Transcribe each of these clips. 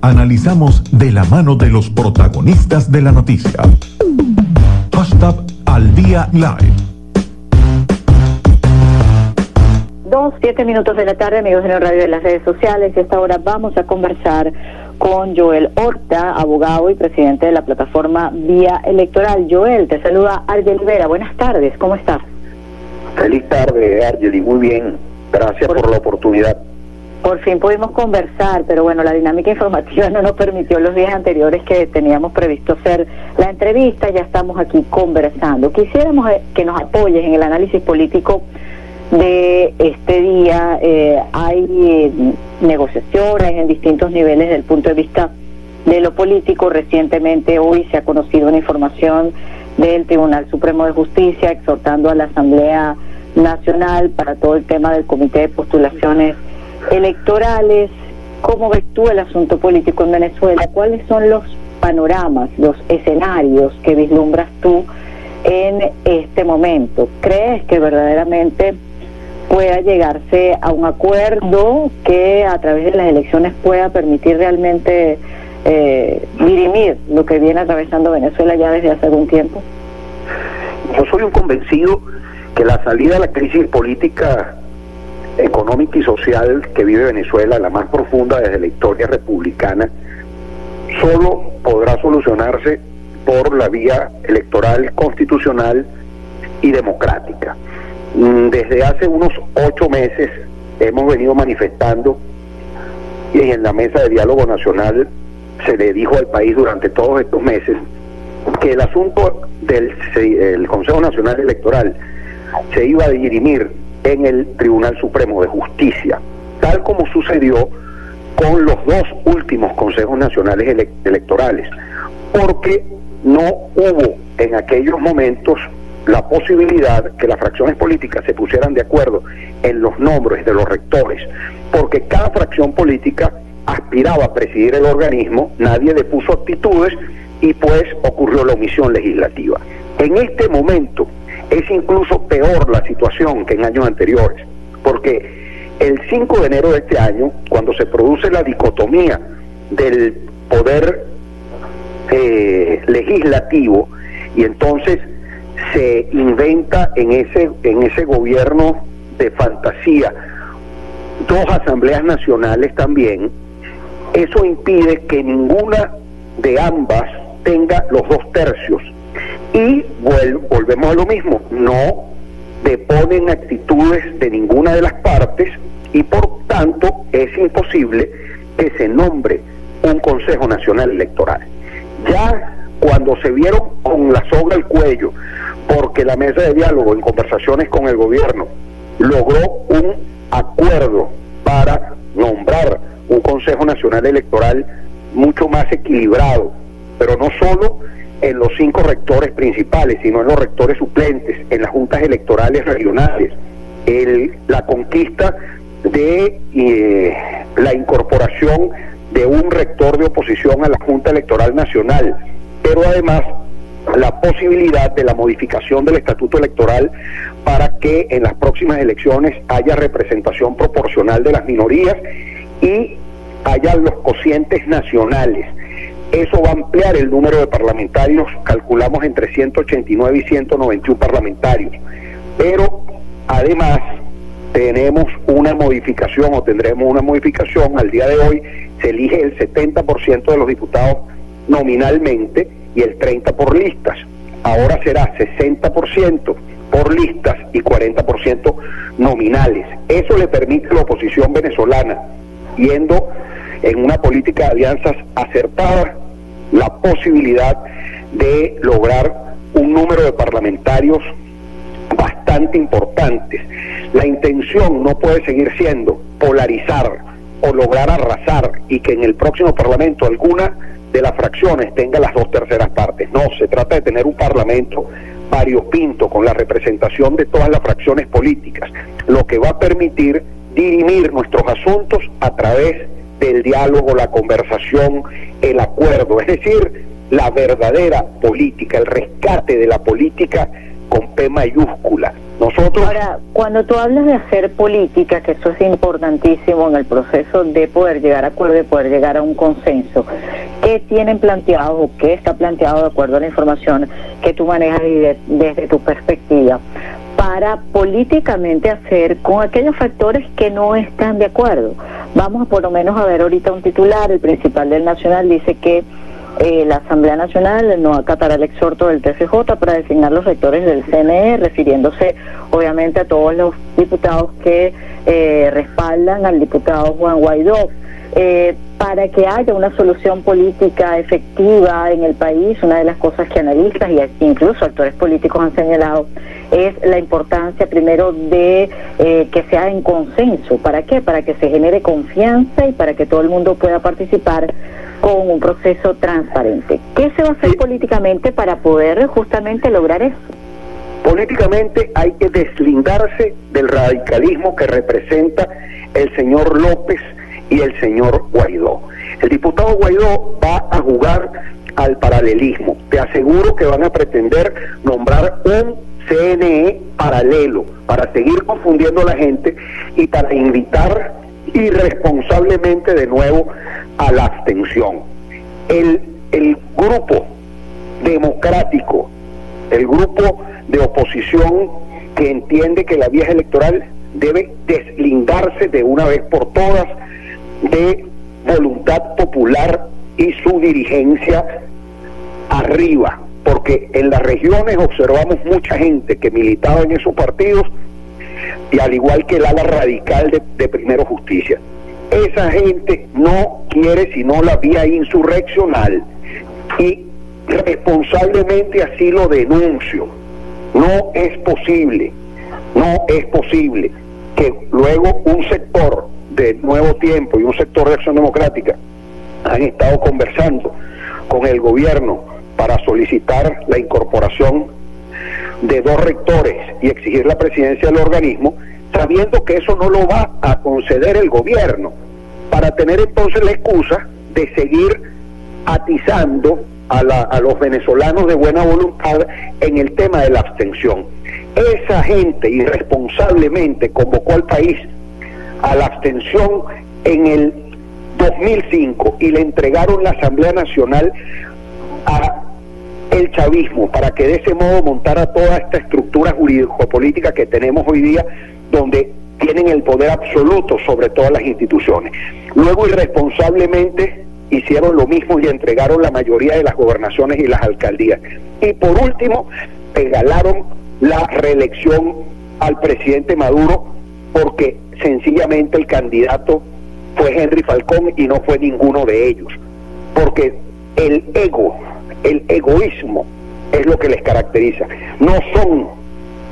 analizamos de la mano de los protagonistas de la noticia. Hashtag al día live. Dos, siete minutos de la tarde, amigos de la radio de las redes sociales. Y esta hora vamos a conversar con Joel Horta, abogado y presidente de la plataforma Vía Electoral. Joel, te saluda Argel Vera. Buenas tardes, ¿cómo estás? Feliz tarde, Argel, muy bien. Gracias por, la oportunidad. Por fin pudimos conversar, pero bueno, la dinámica informativa no nos permitió los días anteriores que teníamos previsto hacer la entrevista. Ya estamos aquí conversando. Quisiéramos eh, que nos apoyes en el análisis político de este día. Eh, hay eh, negociaciones en distintos niveles desde el punto de vista de lo político. Recientemente, hoy se ha conocido una información del Tribunal Supremo de Justicia exhortando a la Asamblea Nacional para todo el tema del Comité de Postulaciones Electorales. ¿Cómo ves tú el asunto político en Venezuela? ¿Cuáles son los panoramas, los escenarios que vislumbras tú en este momento? ¿Crees que verdaderamente pueda llegarse a un acuerdo que a través de las elecciones pueda permitir realmente eh, dirimir lo que viene atravesando Venezuela ya desde hace algún tiempo? Yo soy un convencido que la salida de la crisis política, económica y social que vive Venezuela, la más profunda desde la historia republicana, solo podrá solucionarse por la vía electoral constitucional y democrática. Mm, desde hace unos ocho meses hemos venido manifestando y en la mesa de diálogo nacional se le dijo al país durante todos estos meses que el asunto del Consejo Nacional Electoral se iba a dirimir en el Tribunal Supremo de Justicia, tal como sucedió con los dos últimos consejos nacionales electorales, porque no hubo en aquellos momentos la posibilidad que las fracciones políticas se pusieran de acuerdo en los nombres de los rectores, porque cada fracción política aspiraba a presidir el organismo, nadie le puso actitudes y pues ocurrió la omisión legislativa. En este momento es incluso peor la situación que en años anteriores, porque el 5 de enero de este año, cuando se produce la dicotomía del poder eh, legislativo, y entonces se inventa en ese, en ese gobierno de fantasía dos asambleas nacionales también, eso impide que ninguna de ambas tenga los dos tercios. Y volvemos a lo mismo, no deponen actitudes de ninguna de las partes y por tanto es imposible que se nombre un Consejo Nacional Electoral. Ya cuando se vieron con la soga al cuello, porque la mesa de diálogo en conversaciones con el gobierno logró un acuerdo para nombrar un Consejo Nacional Electoral mucho más equilibrado, pero no solo en los cinco rectores principales, sino en los rectores suplentes, en las juntas electorales regionales, el, la conquista de eh, la incorporación de un rector de oposición a la Junta Electoral Nacional, pero además la posibilidad de la modificación del estatuto electoral para que en las próximas elecciones haya representación proporcional de las minorías y haya los cocientes nacionales. Eso va a ampliar el número de parlamentarios, calculamos entre 189 y 191 parlamentarios. Pero además tenemos una modificación o tendremos una modificación. Al día de hoy se elige el 70% de los diputados nominalmente y el 30% por listas. Ahora será 60% por listas y 40% nominales. Eso le permite a la oposición venezolana, yendo en una política de alianzas acertada, la posibilidad de lograr un número de parlamentarios bastante importantes. La intención no puede seguir siendo polarizar o lograr arrasar y que en el próximo Parlamento alguna de las fracciones tenga las dos terceras partes. No, se trata de tener un Parlamento variopinto con la representación de todas las fracciones políticas, lo que va a permitir dirimir nuestros asuntos a través del diálogo, la conversación, el acuerdo, es decir, la verdadera política, el rescate de la política con P mayúscula, Nosotros... Ahora, cuando tú hablas de hacer política, que eso es importantísimo en el proceso de poder llegar a acuerdo, de poder llegar a un consenso, ¿qué tienen planteado o qué está planteado de acuerdo a la información que tú manejas desde tu perspectiva? para políticamente hacer con aquellos factores que no están de acuerdo. Vamos por lo menos a ver ahorita un titular, el principal del Nacional dice que eh, la Asamblea Nacional no acatará el exhorto del TCJ para designar los rectores del CNE, refiriéndose obviamente a todos los diputados que eh, respaldan al diputado Juan Guaidó. Eh, para que haya una solución política efectiva en el país, una de las cosas que analistas y incluso actores políticos han señalado es la importancia primero de que sea en consenso. ¿Para qué? Para que se genere confianza y para que todo el mundo pueda participar con un proceso transparente. ¿Qué se va a hacer políticamente para poder justamente lograr eso? Políticamente hay que deslindarse del radicalismo que representa el señor López y el señor Guaidó. El diputado Guaidó va a jugar al paralelismo. Te aseguro que van a pretender nombrar un CNE paralelo para seguir confundiendo a la gente y para invitar irresponsablemente de nuevo a la abstención. El, el grupo democrático, el grupo de oposición que entiende que la vía electoral debe deslindarse de una vez por todas de voluntad popular y su dirigencia arriba, porque en las regiones observamos mucha gente que militaba en esos partidos y al igual que el ala radical de, de Primero Justicia. Esa gente no quiere sino la vía insurreccional y responsablemente así lo denuncio. No es posible, no es posible que luego un sector de Nuevo Tiempo y un sector de Acción Democrática han estado conversando con el gobierno para solicitar la incorporación de dos rectores y exigir la presidencia del organismo, sabiendo que eso no lo va a conceder el gobierno, para tener entonces la excusa de seguir atizando a, a los venezolanos de buena voluntad en el tema de la abstención. Esa gente irresponsablemente convocó al país a la abstención en el 2005 y le entregaron la Asamblea Nacional a el chavismo para que de ese modo montara toda esta estructura jurídico-política que tenemos hoy día, donde tienen el poder absoluto sobre todas las instituciones. Luego irresponsablemente hicieron lo mismo y entregaron la mayoría de las gobernaciones y las alcaldías. Y por último, regalaron la reelección al presidente Maduro porque sencillamente el candidato fue Henry Falcón y no fue ninguno de ellos. Porque el ego el egoísmo es lo que les caracteriza. No son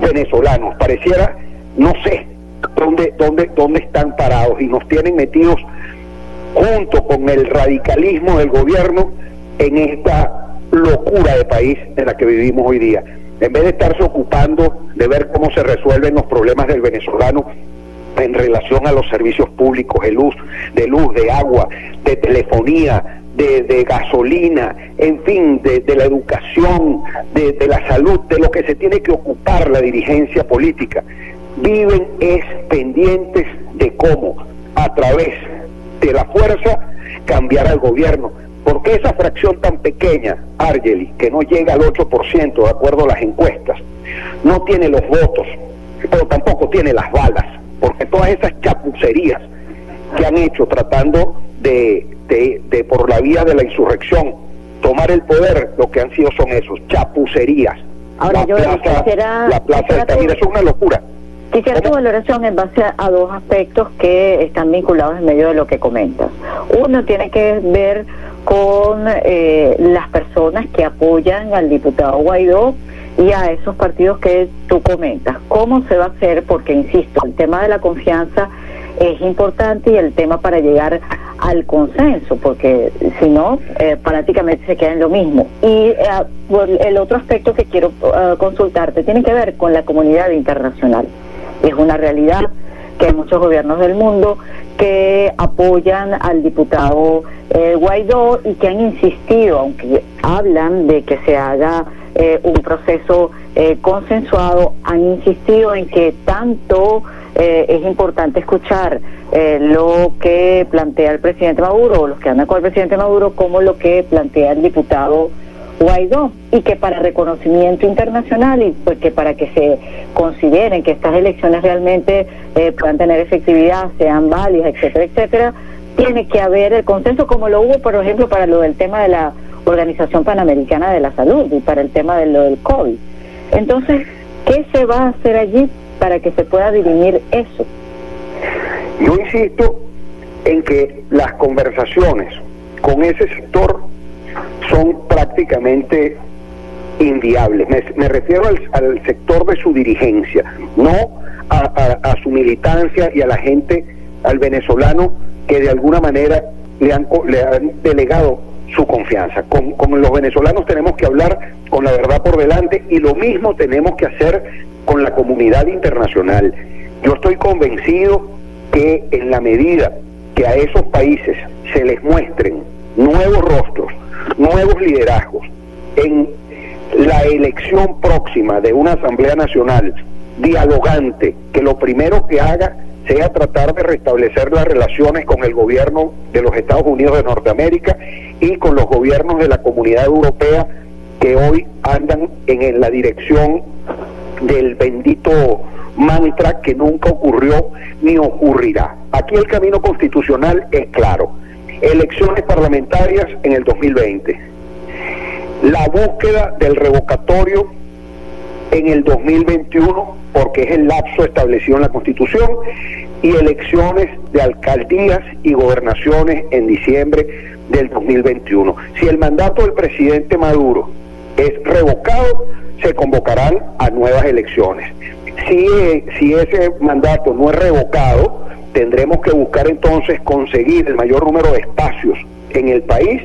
venezolanos, pareciera, no sé dónde, dónde, dónde están parados y nos tienen metidos junto con el radicalismo del gobierno en esta locura de país en la que vivimos hoy día. En vez de estarse ocupando de ver cómo se resuelven los problemas del venezolano en relación a los servicios públicos de luz, de luz, de agua, de telefonía, de, gasolina, en fin, de, la educación, de, la salud, de lo que se tiene que ocupar la dirigencia política. Viven es pendientes de cómo, a través de la fuerza, cambiar al gobierno. Porque esa fracción tan pequeña, Argeli, que no llega al 8% de acuerdo a las encuestas, no tiene los votos, pero tampoco tiene las balas, todas esas chapucerías que han hecho tratando de de, por la vía de la insurrección tomar el poder, lo que han sido son esos, chapucerías. Ahora, la yo plaza, quisiera, la plaza de es una locura. Quisiera tu valoración en base a dos aspectos que están vinculados en medio de lo que comentas. Uno tiene que ver con eh, las personas que apoyan al diputado Guaidó y a esos partidos que tú comentas. ¿Cómo se va a hacer? Porque, insisto, el tema de la confianza es importante y el tema para llegar al consenso, porque si no, eh, prácticamente se queda en lo mismo. Y eh, el otro aspecto que quiero eh, consultarte tiene que ver con la comunidad internacional. Es una realidad que hay muchos gobiernos del mundo que apoyan al diputado Guaidó y que han insistido, aunque hablan de que se haga un proceso eh, consensuado, han insistido en que tanto eh, es importante escuchar eh, lo que plantea el presidente Maduro, o los que andan con el presidente Maduro, como lo que plantea el diputado Guaidó, y que para reconocimiento internacional y pues que para que se consideren que estas elecciones realmente eh, puedan tener efectividad, sean válidas, etcétera, etcétera, tiene que haber el consenso como lo hubo, por ejemplo, para lo del tema de la Organización Panamericana de la Salud y para el tema de lo del COVID. Entonces, ¿qué se va a hacer allí para que se pueda dirimir eso? Yo insisto en que las conversaciones con ese sector son prácticamente inviables. Me, refiero al, sector de su dirigencia, no a, su militancia y a la gente, al venezolano que de alguna manera le han, le han delegado su confianza. Con, con los venezolanos tenemos que hablar con la verdad por delante y lo mismo tenemos que hacer con la comunidad internacional. Yo estoy convencido que en la medida que a esos países se les muestren nuevos rostros, nuevos liderazgos, en la elección próxima de una Asamblea Nacional dialogante, que lo primero que haga sea tratar de restablecer las relaciones con el gobierno de los Estados Unidos de Norteamérica y con los gobiernos de la comunidad europea que hoy andan en, la dirección del bendito mantra que nunca ocurrió ni ocurrirá. Aquí el camino constitucional es claro. Elecciones parlamentarias en el 2020. La búsqueda del revocatorio en el 2021, porque es el lapso establecido en la Constitución, y elecciones de alcaldías y gobernaciones en diciembre del 2021. Si el mandato del presidente Maduro es revocado, se convocarán a nuevas elecciones. Si, si ese mandato no es revocado, tendremos que buscar entonces conseguir el mayor número de espacios en el país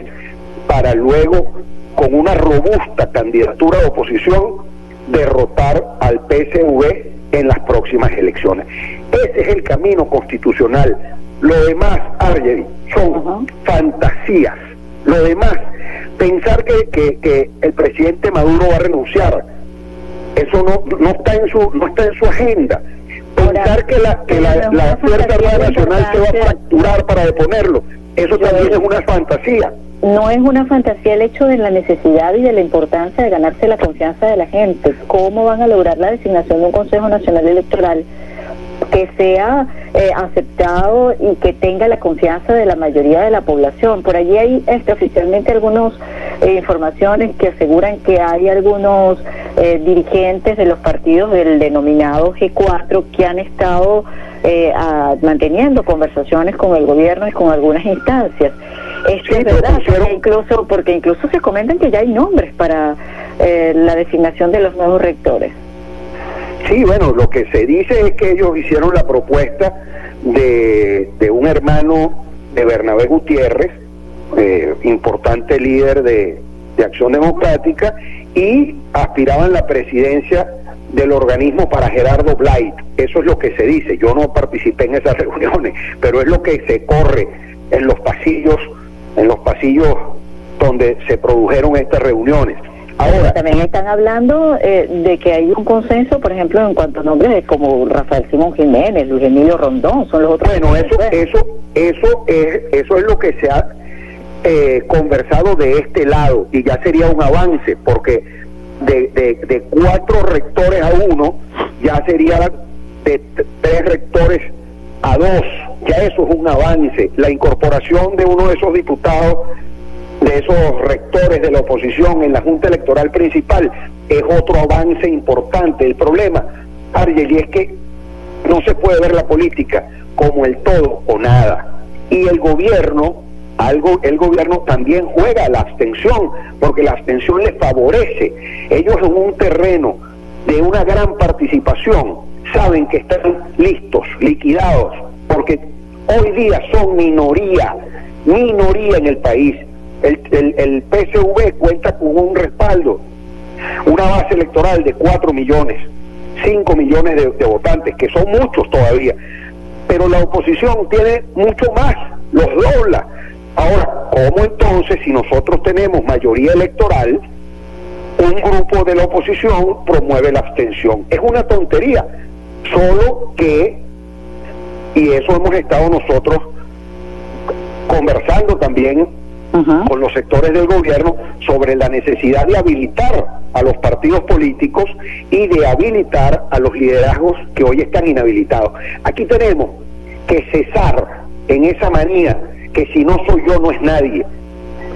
para luego, con una robusta candidatura de oposición, derrotar al PSV en las próximas elecciones. Ese es el camino constitucional. Lo demás, Argeri, son fantasías. Lo demás, pensar que, que, el presidente Maduro va a renunciar, eso no, no está en su no está en su agenda. Pensar que la que la, la Fuerza Armada Nacional se va a fracturar para deponerlo, eso también es una fantasía. no es una fantasía el hecho de la necesidad y de la importancia de ganarse la confianza de la gente. ¿Cómo van a lograr la designación de un Consejo Nacional Electoral que sea eh, aceptado y que tenga la confianza de la mayoría de la población? Por allí hay este, oficialmente algunas eh, informaciones que aseguran que hay algunos eh, dirigentes de los partidos del denominado G4 que han estado manteniendo conversaciones con el gobierno y con algunas instancias. Esto es verdad, porque incluso, porque incluso se comentan que ya hay nombres para eh, la designación de los nuevos rectores. Sí, bueno, lo que se dice es que ellos hicieron la propuesta de, un hermano de Bernabé Gutiérrez, eh, importante líder de, de Acción Democrática, y aspiraban la presidencia del organismo para Gerardo Blight. Eso es lo que se dice. Yo no participé en esas reuniones, pero es lo que se corre en los pasillos en los pasillos donde se produjeron estas reuniones. Ahora, también están hablando eh, de que hay un consenso, por ejemplo, en cuanto a nombres como Rafael Simón Jiménez, Luis Emilio Rondón, son los otros. Bueno, eso, eso, eso es, eso es lo que se ha eh, conversado de este lado y ya sería un avance, porque de, de, de cuatro rectores a uno ya sería de tres rectores a dos ya eso es un avance. La incorporación de uno de esos diputados, de esos rectores de la oposición en la Junta Electoral Principal, es otro avance importante. El problema, Argel, es que no se puede ver la política como el todo o nada. Y el gobierno, algo, el gobierno también juega la abstención, porque la abstención les favorece. Ellos en un terreno de una gran participación saben que están listos, liquidados, porque hoy día son minoría, minoría en el país. El, el, PSV cuenta con un respaldo, una base electoral de 4 millones, 5 millones de, votantes, que son muchos todavía, pero la oposición tiene mucho más, los dobla. Ahora, ¿cómo entonces, si nosotros tenemos mayoría electoral, un grupo de la oposición promueve la abstención. Es una tontería, solo que, y eso hemos estado nosotros conversando también con los sectores del gobierno sobre la necesidad de habilitar a los partidos políticos y de habilitar a los liderazgos que hoy están inhabilitados. Aquí tenemos que cesar en esa manía que si no soy yo no es nadie.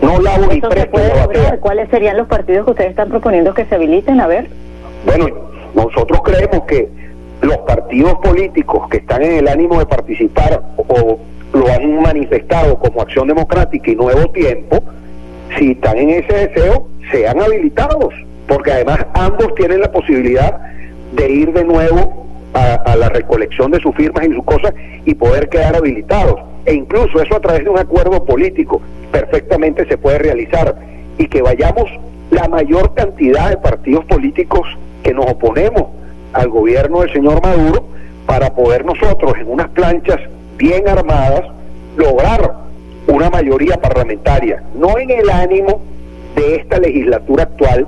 No lavo ni presto ¿Cuáles serían los partidos que ustedes están proponiendo que se habiliten? A ver. Bueno, nosotros creemos que los partidos políticos que están en el ánimo de participar o lo han manifestado como Acción Democrática y Nuevo Tiempo, si están en ese deseo, sean habilitados, porque además ambos tienen la posibilidad de ir de nuevo a, la recolección de sus firmas y sus cosas y poder quedar habilitados. E incluso eso a través de un acuerdo político perfectamente se puede realizar y que vayamos la mayor cantidad de partidos políticos que nos oponemos al gobierno del señor Maduro para poder nosotros en unas planchas bien armadas lograr una mayoría parlamentaria, no en el ánimo de esta legislatura actual,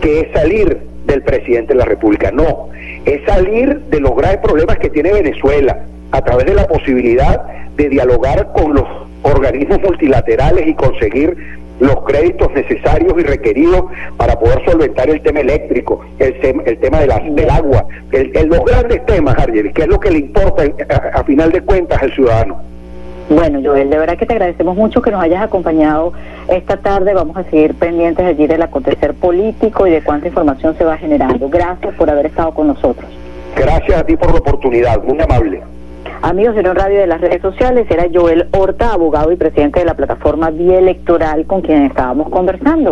que es salir del presidente de la República, no, es salir de los graves problemas que tiene Venezuela a través de la posibilidad de dialogar con los organismos multilaterales y conseguir los créditos necesarios y requeridos para poder solventar el tema eléctrico, el, el tema de la, del agua, el, los grandes temas, Argelis, que es lo que le importa a, final de cuentas al ciudadano. Bueno, Joel, de verdad que te agradecemos mucho que nos hayas acompañado esta tarde. Vamos a seguir pendientes allí del acontecer político y de cuánta información se va generando. Gracias por haber estado con nosotros. Gracias a ti por la oportunidad, muy amable. Amigos de Radio de las redes sociales, era Joel Horta, abogado y presidente de la plataforma Vía Electoral con quien estábamos conversando.